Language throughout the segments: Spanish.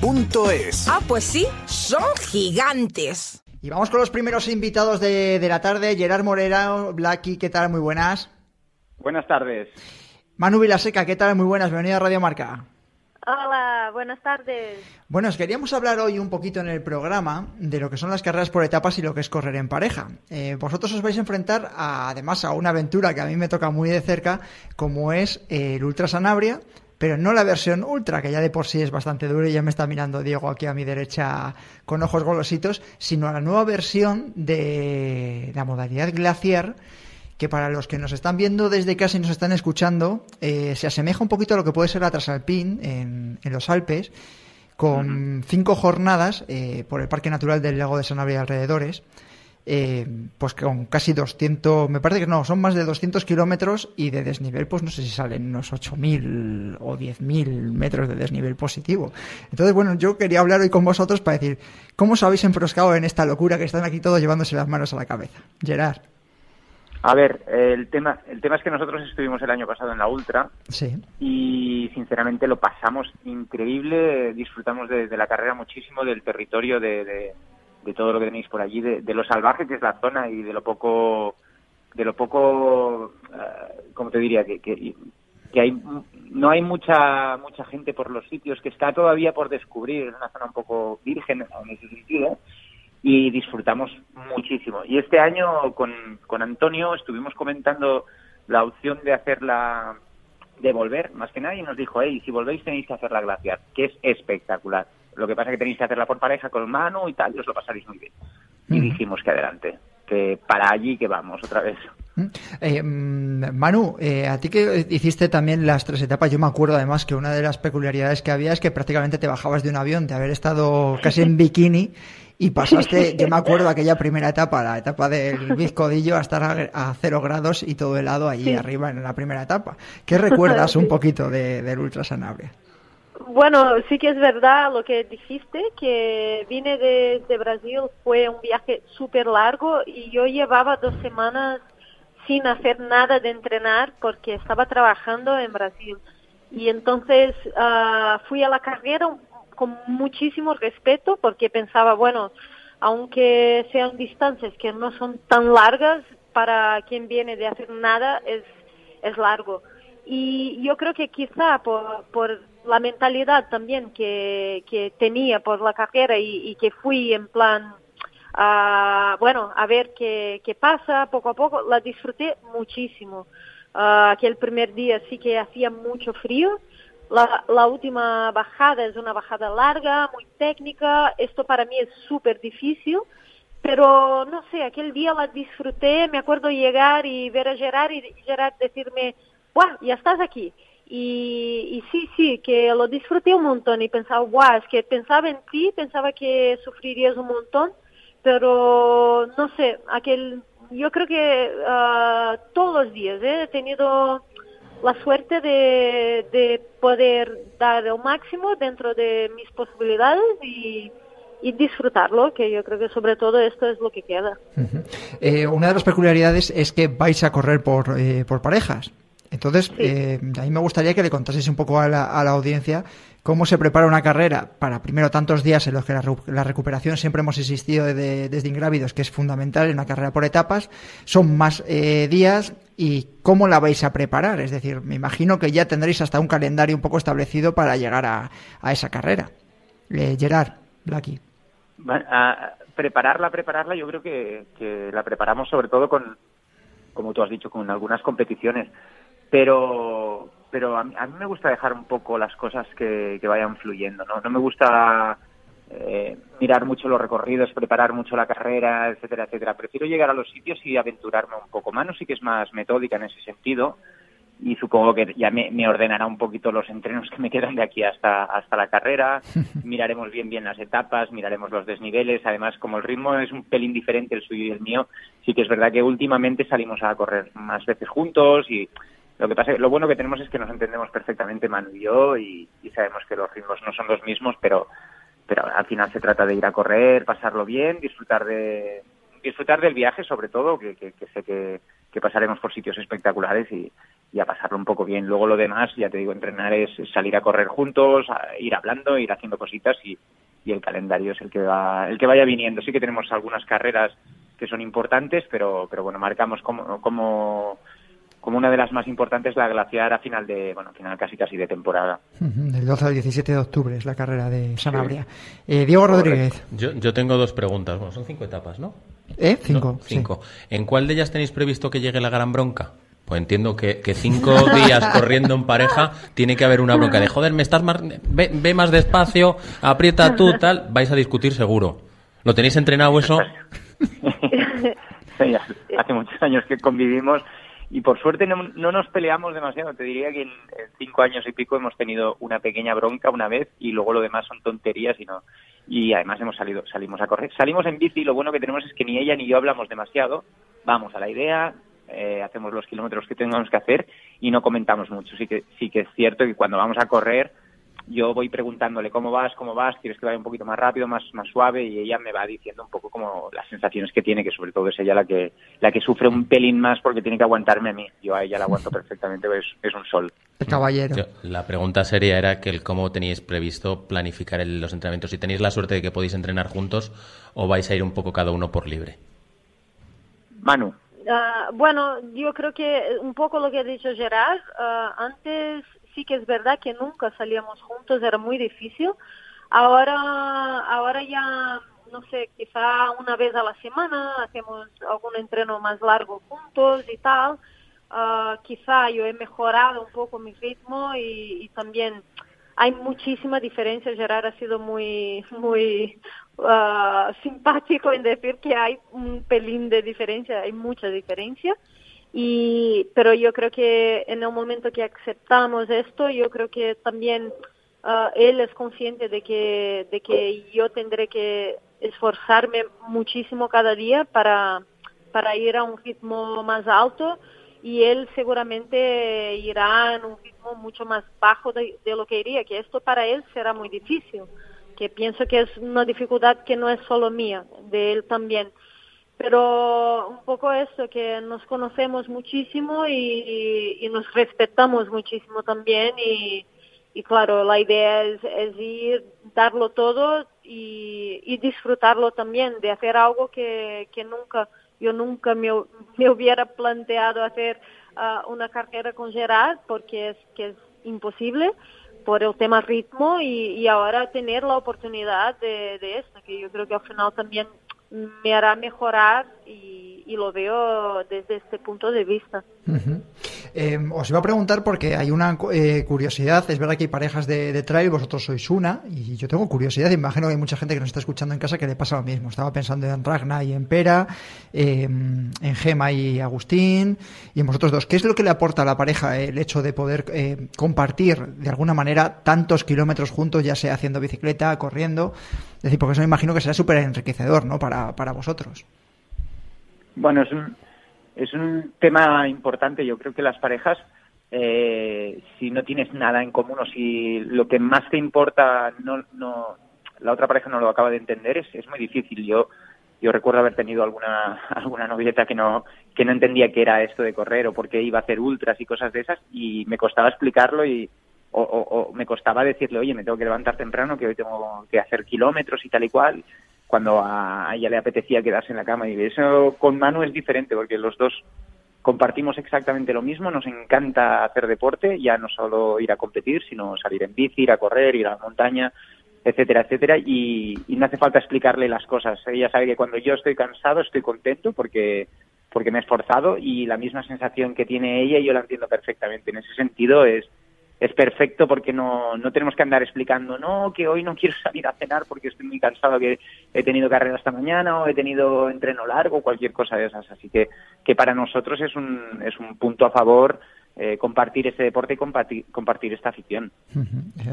www.utmp.es. Ah, pues sí, son gigantes. Y vamos con los primeros invitados de, de la tarde. Gerard Morera, Blacky, ¿qué tal? Muy buenas. Buenas tardes. Manu Vilaseca, ¿qué tal? Muy buenas. Bienvenido a Radio Marca. Hola, buenas tardes. Bueno, os queríamos hablar hoy un poquito en el programa de lo que son las carreras por etapas y lo que es correr en pareja. Eh, vosotros os vais a enfrentar a, además a una aventura que a mí me toca muy de cerca, como es el Ultra Sanabria, pero no la versión Ultra, que ya de por sí es bastante dura y ya me está mirando Diego aquí a mi derecha con ojos golositos, sino a la nueva versión de la modalidad glaciar que para los que nos están viendo desde casa y nos están escuchando, eh, se asemeja un poquito a lo que puede ser la Trasalpín en, en los Alpes, con cinco jornadas eh, por el Parque Natural del Lago de Sanabria y alrededores, eh, pues con casi 200, me parece que no, son más de 200 kilómetros y de desnivel, pues no sé si salen unos 8.000 o 10.000 metros de desnivel positivo. Entonces, bueno, yo quería hablar hoy con vosotros para decir, ¿cómo os habéis enfroscado en esta locura que están aquí todos llevándose las manos a la cabeza? Gerard. A ver, el tema, el tema es que nosotros estuvimos el año pasado en la Ultra Sí. y sinceramente lo pasamos increíble, disfrutamos de, de la carrera muchísimo, del territorio, de, de- de todo lo que tenéis por allí, de, de lo salvaje que es la zona y de lo poco, de lo poco, eh, ¿cómo te diría? Que, que, que hay, no hay mucha, mucha gente por los sitios, que está todavía por descubrir, es una zona un poco virgen en ese sentido y disfrutamos muchísimo. Y este año con, con Antonio estuvimos comentando la opción de hacerla, de volver, más que nada, y nos dijo, hey, si volvéis tenéis que hacer la glaciar, que es espectacular. Lo que pasa es que tenéis que hacerla por pareja con mano y tal, y os lo pasaréis muy bien. Y dijimos que adelante, que para allí que vamos otra vez. Eh, mm, Manu, eh, a ti que hiciste también las tres etapas, yo me acuerdo además que una de las peculiaridades que había es que prácticamente te bajabas de un avión, de haber estado casi en bikini y pasaste, yo me acuerdo aquella primera etapa, la etapa del bizcodillo, a estar a, a cero grados y todo helado allí Sí. arriba en la primera etapa. ¿Qué recuerdas un poquito de, del Ultra Sanabria? Bueno, sí que es verdad lo que dijiste, que vine de, de Brasil, fue un viaje súper largo y yo llevaba dos semanas sin hacer nada de entrenar porque estaba trabajando en Brasil. Y entonces ah, fui a la carrera con muchísimo respeto porque pensaba, bueno, aunque sean distancias que no son tan largas, para quien viene de hacer nada es, es largo. Y yo creo que quizá por, por la mentalidad también que, que tenía por la carrera y, que fui en plan, ah, bueno, a ver qué, qué pasa poco a poco, la disfruté muchísimo. Ah, aquel primer día sí que hacía mucho frío. La, la última bajada es una bajada larga, muy técnica. Esto para mí es súper difícil. Pero no sé, aquel día la disfruté. Me acuerdo llegar y ver a Gerard y Gerard decirme, ¡guau! Ya estás aquí. Y, y sí, sí, que lo disfruté un montón y pensaba, guau, es que pensaba en ti, pensaba que sufrirías un montón, pero no sé, aquel, yo creo que ah, todos los días ¿eh? he tenido la suerte de, de poder dar el máximo dentro de mis posibilidades y, disfrutarlo, que yo creo que sobre todo esto es lo que queda. Eh, una de las peculiaridades es que vais a correr por, eh, por parejas. Entonces, eh, a mí me gustaría que le contaseis un poco a la, a la audiencia cómo se prepara una carrera para, primero, tantos días en los que la, recuperación siempre hemos insistido de- desde Ingrávidos, que es fundamental en una carrera por etapas. Son más eh, días y cómo la vais a preparar. Es decir, me imagino que ya tendréis hasta un calendario un poco establecido para llegar a, a esa carrera. Eh, Gerard, Blacky. Bueno, a- prepararla, prepararla, yo creo que, que la preparamos sobre todo con, como tú has dicho, con algunas competiciones. Pero, pero a, mí, a mí me gusta dejar un poco las cosas que, que vayan fluyendo, ¿no? No me gusta eh, mirar mucho los recorridos, preparar mucho la carrera, etcétera, etcétera. Prefiero llegar a los sitios y aventurarme un poco. Manu sí que es más metódica en ese sentido y supongo que ya me, ordenará un poquito los entrenos que me quedan de aquí hasta, hasta la carrera. Miraremos bien bien las etapas, miraremos los desniveles. Además, como el ritmo es un pelín diferente el suyo y el mío, sí que es verdad que últimamente salimos a correr más veces juntos y lo que pasa, lo bueno que tenemos es que nos entendemos perfectamente Manu y yo y, sabemos que los ritmos no son los mismos, pero pero al final se trata de ir a correr, pasarlo bien, disfrutar de disfrutar del viaje sobre todo, que, sé que, que, pasaremos por sitios espectaculares y, y, a pasarlo un poco bien. Luego lo demás, ya te digo, entrenar es salir a correr juntos, ir hablando, ir haciendo cositas y, y el calendario es el que va, el que vaya viniendo. Sí que tenemos algunas carreras que son importantes, pero, pero bueno, marcamos como, como como una de las más importantes la glaciar a final de, bueno, final casi casi de temporada. Del 12 al 17 de octubre es la carrera de Sanabria. Eh, Diego Rodríguez. Yo, yo tengo dos preguntas. Bueno, son cinco etapas, ¿no? ¿Eh? Cinco. cinco. ¿En cuál de ellas tenéis previsto que llegue la gran bronca? Pues entiendo que, que, cinco días corriendo en pareja tiene que haber una bronca de joder, me estás más, ve, ve, más despacio, aprieta tú, tal, vais a discutir seguro. ¿Lo tenéis entrenado eso? hace muchos años que convivimos y por suerte no, no, nos peleamos demasiado. Te diría que en, cinco años y pico hemos tenido una pequeña bronca una vez y luego lo demás son tonterías y no. Y además hemos salido, salimos a correr. Salimos en bici y lo bueno que tenemos es que ni ella ni yo hablamos demasiado. Vamos a la idea, eh, hacemos los kilómetros que tengamos que hacer y no comentamos mucho. Sí que, sí que es cierto que cuando vamos a correr yo voy preguntándole cómo vas, cómo vas, quieres que vaya un poquito más rápido, más, más suave y ella me va diciendo un poco como las sensaciones que tiene, que sobre todo es ella la que, la que sufre un pelín más porque tiene que aguantarme a mí. Yo a ella la aguanto perfectamente, es, es un sol. El caballero. la pregunta seria era que el cómo teníais previsto planificar los entrenamientos, si tenéis la suerte de que podéis entrenar juntos o vais a ir un poco cada uno por libre. Manu. Ah, bueno, yo creo que un poco lo que ha dicho Gerard, ah, antes sí que es verdad que nunca salíamos juntos, era muy difícil. Ahora, ahora ya, no sé, quizá una vez a la semana hacemos algún entreno más largo juntos y tal. Uh, quizá yo he mejorado un poco mi ritmo y, también hay muchísima diferencia. Gerard ha sido muy, muy uh, simpático en decir que hay un pelín de diferencia, hay mucha diferencia. Y, pero yo creo que en el momento que aceptamos esto, yo creo que también uh, él es consciente de que, de que yo tendré que esforzarme muchísimo cada día para, para ir a un ritmo más alto. Y él seguramente irá en un ritmo mucho más bajo de, de, lo que iría, que esto para él será muy difícil, que pienso que es una dificultad que no es solo mía, de él también pero un poco eso, que nos conocemos muchísimo y, nos respetamos muchísimo también y, y claro, la idea es, ir, darlo todo y, y, disfrutarlo también, de hacer algo que, que nunca, yo nunca me, me hubiera planteado hacer uh, una carrera con Gerard porque es que es imposible por el tema ritmo y, y ahora tener la oportunidad de, de esto, que yo creo que al final también me hará mejorar y, lo veo desde este punto de vista. Eh, os iba a preguntar porque hay una eh, curiosidad, es verdad que hay parejas de, trail, vosotros sois una, y yo tengo curiosidad, imagino que hay mucha gente que nos está escuchando en casa que le pasa lo mismo. Estaba pensando en Ragna y en Pera, em, en Gema y Agustín, y en vosotros dos. ¿Qué es lo que le aporta a la pareja el hecho de poder eh, compartir de alguna manera tantos kilómetros juntos, ya sea haciendo bicicleta, corriendo? Es decir, porque eso me imagino que será súper enriquecedor, ¿no? Para, para vosotros. Bueno, es un, es un tema importante. Yo creo que las parejas, eh, si no tienes nada en común o si lo que más te importa no, no, la otra pareja no lo acaba de entender, es, es muy difícil. Yo, yo recuerdo haber tenido alguna, alguna novieta que no, que no entendía qué era esto de correr o por qué iba a hacer ultras y cosas de esas y me costaba explicarlo y, o, o, me costaba decirle, oye, me tengo que levantar temprano, que hoy tengo que hacer kilómetros y tal y cual cuando a ella le apetecía quedarse en la cama. Y eso con Manu es diferente porque los dos compartimos exactamente lo mismo, nos encanta hacer deporte, ya no solo ir a competir, sino salir en bici, ir a correr, ir a la montaña, etcétera, etcétera, y, y no hace falta explicarle las cosas. Ella sabe que cuando yo estoy cansado estoy contento porque porque me he esforzado y la misma sensación que tiene ella yo la entiendo perfectamente. En ese sentido es es perfecto porque no, no tenemos que andar explicando, no, que hoy no quiero salir a cenar porque estoy muy cansado, que he tenido carrera esta mañana o he tenido entreno largo, cualquier cosa de esas. Así que, que para nosotros es un, es un punto a favor eh, compartir ese deporte y compartir, compartir esta afición.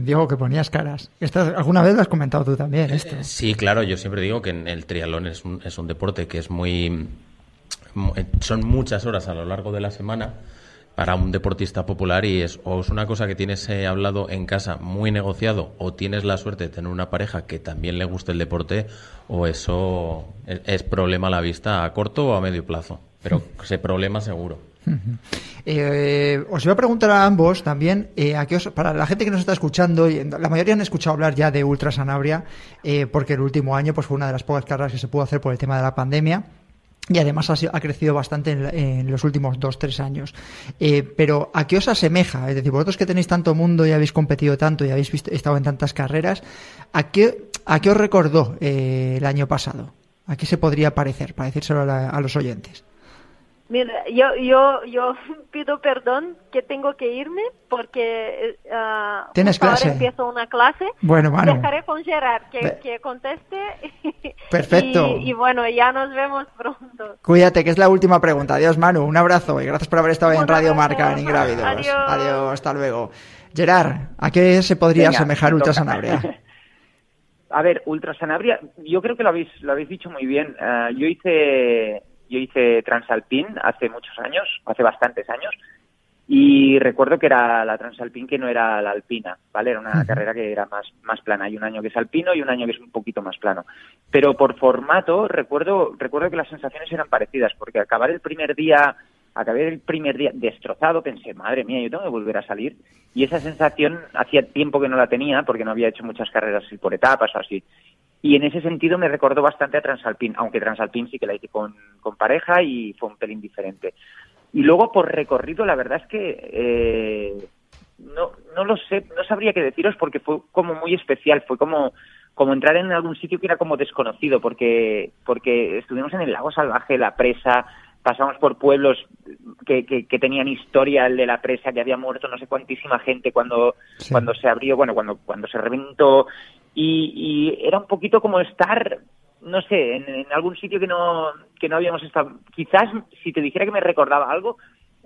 Diego, que ponías caras. ¿Alguna vez lo has comentado tú también esto? Sí, claro, yo siempre digo que el triatlón es un, es un deporte que es muy... Son muchas horas a lo largo de la semana para un deportista popular y es o es una cosa que tienes eh, hablado en casa muy negociado o tienes la suerte de tener una pareja que también le guste el deporte o eso es, problema a la vista a corto o a medio plazo, pero ese problema seguro. Eh, os iba a preguntar a ambos también, eh, para la gente que nos está escuchando, la mayoría han escuchado hablar ya de Ultra Sanabria, porque el último año pues, fue una de las pocas carreras que se pudo hacer por el tema de la pandemia y además ha, crecido bastante en, los últimos dos, tres años. Eh, pero ¿a qué os asemeja? Es decir, vosotros que tenéis tanto mundo y habéis competido tanto y habéis estado en tantas carreras, ¿a qué, a qué os recordó eh, el año pasado? ¿A qué se podría parecer, para decírselo a los oyentes? Mira, yo, yo, yo pido perdón que tengo que irme porque uh, ¿Tienes clase? ahora empiezo una clase. Bueno, bueno. Dejaré con Gerard que, que conteste. Perfecto. Y, bueno, ya nos vemos pronto. Cuídate, que es la última pregunta. Adiós, Manu. Un abrazo y gracias por haber estado en Radio Marca en Ingrávidos. Adiós. Adiós, hasta luego. Gerard, ¿a qué se podría asemejar Ultra Sanabria? A ver, Ultra Sanabria, yo creo que lo habéis, lo habéis dicho muy bien. Uh, yo hice yo hice Transalpín hace muchos años, hace bastantes años, y recuerdo que era la Transalpín que no era la alpina, ¿vale? Era una carrera que era más, más plana. Hay un año que es alpino y un año que es un poquito más plano. Pero por formato, recuerdo, recuerdo que las sensaciones eran parecidas, porque acabar el primer día, acabé el primer día destrozado, pensé, madre mía, yo tengo que volver a salir. Y esa sensación hacía tiempo que no la tenía, porque no había hecho muchas carreras así por etapas o así. Y en ese sentido me recordó bastante a Transalpín, aunque Transalpín sí que la hice con, con pareja y fue un pelín diferente. Y luego por recorrido, la verdad es que eh, no, no lo sé, no sabría qué deciros porque fue como muy especial, fue como, como entrar en algún sitio que era como desconocido, porque, porque estuvimos en el lago salvaje, la presa, pasamos por pueblos que, que, tenían historia el de la presa, que había muerto no sé cuantísima gente cuando, cuando se abrió, bueno, cuando, cuando se reventó, y, era un poquito como estar no sé, en, algún sitio que no, que no habíamos estado. Quizás, si te dijera que me recordaba algo,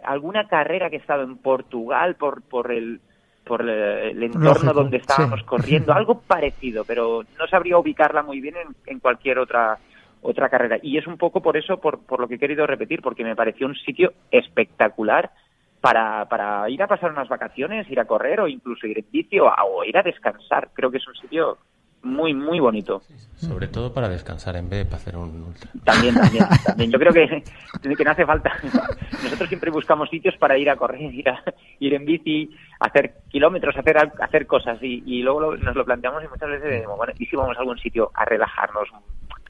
alguna carrera que he estado en Portugal por, por el por el, entorno donde estábamos corriendo, algo parecido, pero no sabría ubicarla muy bien en, en, cualquier otra otra carrera. Y es un poco por eso, por, por lo que he querido repetir, porque me pareció un sitio espectacular para, para ir a pasar unas vacaciones, ir a correr o incluso ir en bici o, o ir a descansar. Creo que es un sitio muy, muy bonito. Sobre todo para descansar en vez de para hacer un ultra. También, también, también. Yo creo que, que no hace falta. Nosotros siempre buscamos sitios para ir a correr, ir, a, ir en bici, hacer kilómetros, hacer, hacer cosas y, y luego nos lo planteamos y muchas veces decimos, bueno, ¿y si vamos a algún sitio a relajarnos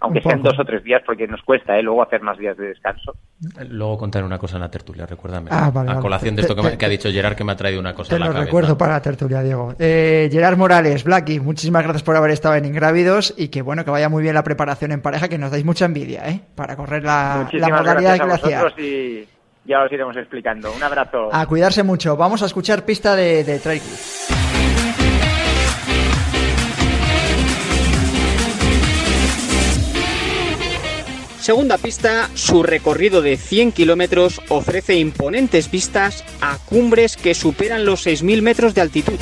aunque sean dos o tres días, porque nos cuesta ¿eh? luego hacer más días de descanso. Luego contar una cosa en la tertulia, recuérdame. Ah, a colación de esto que, ha dicho Gerard, que me ha traído una cosa. Te lo recuerdo para la tertulia, Diego. Eh, Gerard Morales, Blacky, muchísimas gracias por haber estado en Ingrávidos y que bueno, que vaya muy bien la preparación en pareja, que nos dais mucha envidia, ¿eh? Para correr la, la modalidad glaciar. Y ya os iremos explicando. Un abrazo. A cuidarse mucho. Vamos a escuchar pista de, de Trail Segunda pista, su recorrido de 100 kilómetros ofrece imponentes vistas a cumbres que superan los 6.000 metros de altitud.